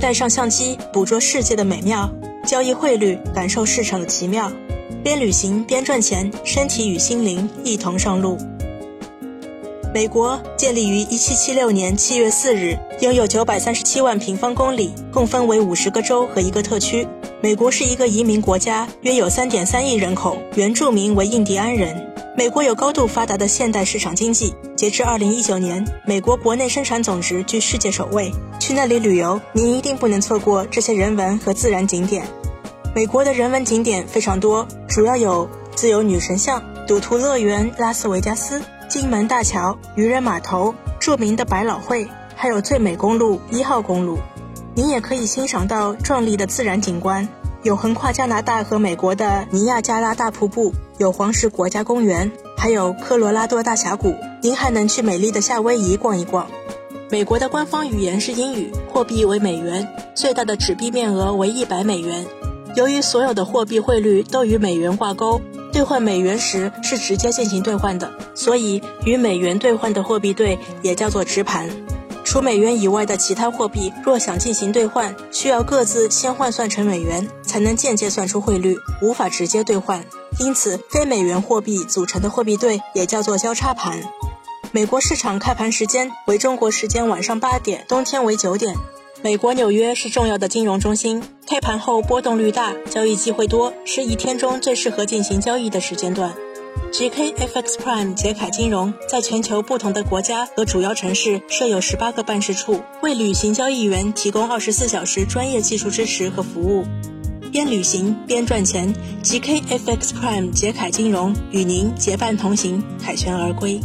带上相机捕捉世界的美妙，交易汇率感受市场的奇妙，边旅行边赚钱，身体与心灵一同上路。美国建立于1776年7月4日，拥有937万平方公里，共分为50个州和一个特区。美国是一个移民国家，约有3.3亿人口，原住民为印第安人。美国有高度发达的现代市场经济，截至2019年，美国国内生产总值居世界首位。那里旅游，您一定不能错过这些人文和自然景点。美国的人文景点非常多，主要有自由女神像、赌徒乐园、拉斯维加斯。金门大桥、渔人码头、著名的百老汇，还有最美公路一号公路。您也可以欣赏到壮丽的自然景观，有横跨加拿大和美国的尼亚加拉大瀑布，有黄石国家公园，还有科罗拉多大峡谷。您还能去美丽的夏威夷逛一逛。美国的官方语言是英语，货币为美元，最大的纸币面额为一百美元。由于所有的货币汇率都与美元挂钩。兑换美元时是直接进行兑换的，所以与美元兑换的货币对也叫做直盘。除美元以外的其他货币，若想进行兑换，需要各自先换算成美元，才能间接算出汇率，无法直接兑换。因此，非美元货币组成的货币对也叫做交叉盘。美国市场开盘时间为中国时间晚上八点，冬天为九点。美国纽约是重要的金融中心，开盘后波动率大，交易机会多，是一天中最适合进行交易的时间段。GKFX Prime 杰凯金融在全球不同的国家和主要城市设有十八个办事处，为旅行交易员提供二十四小时专业技术支持和服务。边旅行边赚钱，GKFX Prime 杰凯金融与您结伴同行，凯旋而归。